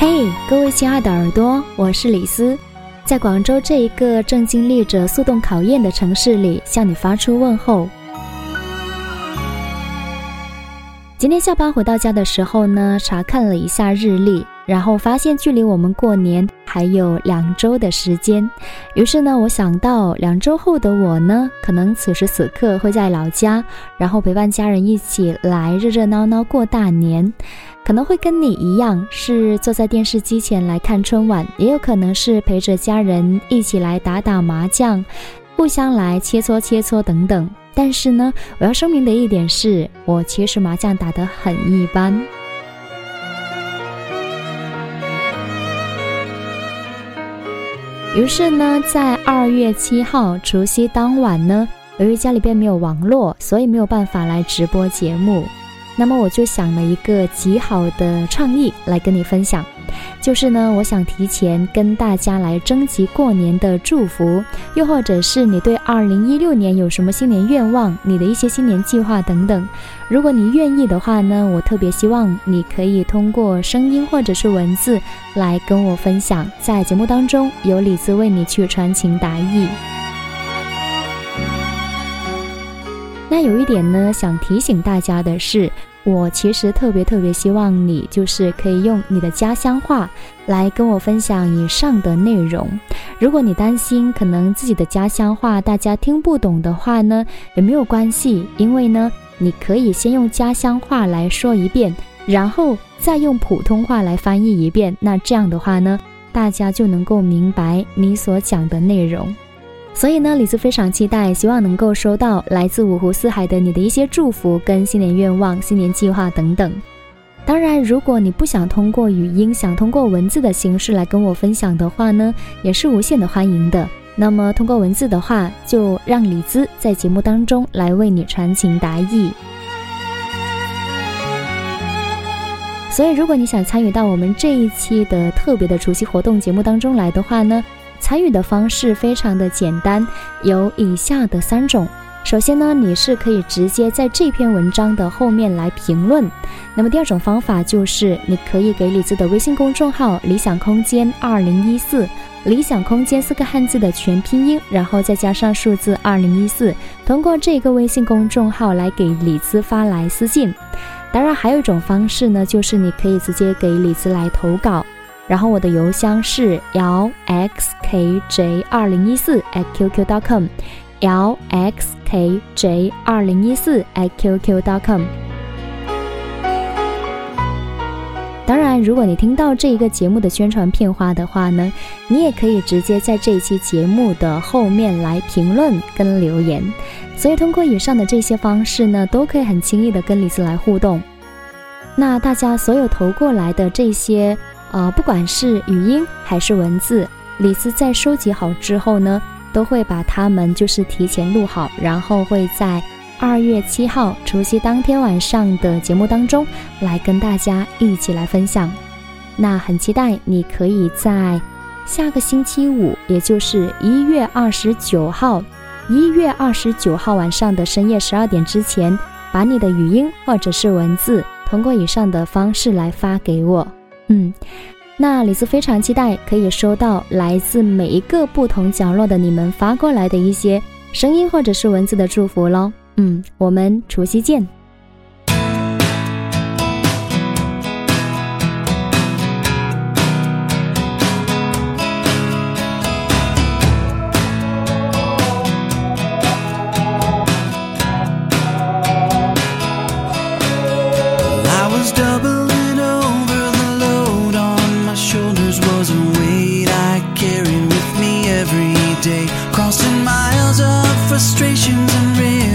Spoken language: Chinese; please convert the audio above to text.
嘿，各位亲爱的耳朵，我是李斯，在广州这一个正经历着速冻考验的城市里，向你发出问候。今天下班回到家的时候呢，查看了一下日历，然后发现距离我们过年还有两周的时间。于是呢，我想到两周后的我呢，可能此时此刻会在老家，然后陪伴家人一起来热热闹闹过大年。可能会跟你一样，是坐在电视机前来看春晚，也有可能是陪着家人一起来打打麻将，互相来切磋切磋等等。但是呢，我要声明的一点是，我其实麻将打得很一般。于是呢，在二月七号除夕当晚呢，由于家里边没有网络，所以没有办法来直播节目。那么我就想了一个极好的创意来跟你分享。就是呢，我想提前跟大家来征集过年的祝福，又或者是你对二零一六年有什么新年愿望，你的一些新年计划等等。如果你愿意的话呢，我特别希望你可以通过声音或者是文字来跟我分享，在节目当中有李子为你去传情达意。那有一点呢，想提醒大家的是。我其实特别特别希望你，就是可以用你的家乡话来跟我分享以上的内容。如果你担心可能自己的家乡话大家听不懂的话呢，也没有关系，因为呢，你可以先用家乡话来说一遍，然后再用普通话来翻译一遍。那这样的话呢，大家就能够明白你所讲的内容。所以呢，李子非常期待，希望能够收到来自五湖四海的你的一些祝福、跟新年愿望、新年计划等等。当然，如果你不想通过语音，想通过文字的形式来跟我分享的话呢，也是无限的欢迎的。那么，通过文字的话，就让李子在节目当中来为你传情达意。所以，如果你想参与到我们这一期的特别的除夕活动节目当中来的话呢？参与的方式非常的简单，有以下的三种。首先呢，你是可以直接在这篇文章的后面来评论。那么第二种方法就是，你可以给李子的微信公众号“理想空间二零一四”，理想空间四个汉字的全拼音，然后再加上数字二零一四，通过这个微信公众号来给李子发来私信。当然，还有一种方式呢，就是你可以直接给李子来投稿。然后我的邮箱是 lxkj 二零一四 at qq.com，lxkj 二零一四 at qq.com。当然，如果你听到这一个节目的宣传片花的话呢，你也可以直接在这一期节目的后面来评论跟留言。所以通过以上的这些方式呢，都可以很轻易的跟李子来互动。那大家所有投过来的这些。呃，不管是语音还是文字，李斯在收集好之后呢，都会把它们就是提前录好，然后会在二月七号除夕当天晚上的节目当中来跟大家一起来分享。那很期待你可以在下个星期五，也就是一月二十九号，一月二十九号晚上的深夜十二点之前，把你的语音或者是文字通过以上的方式来发给我。嗯，那李斯非常期待可以收到来自每一个不同角落的你们发过来的一些声音或者是文字的祝福喽。嗯，我们除夕见。Lost in miles of frustrations and regrets.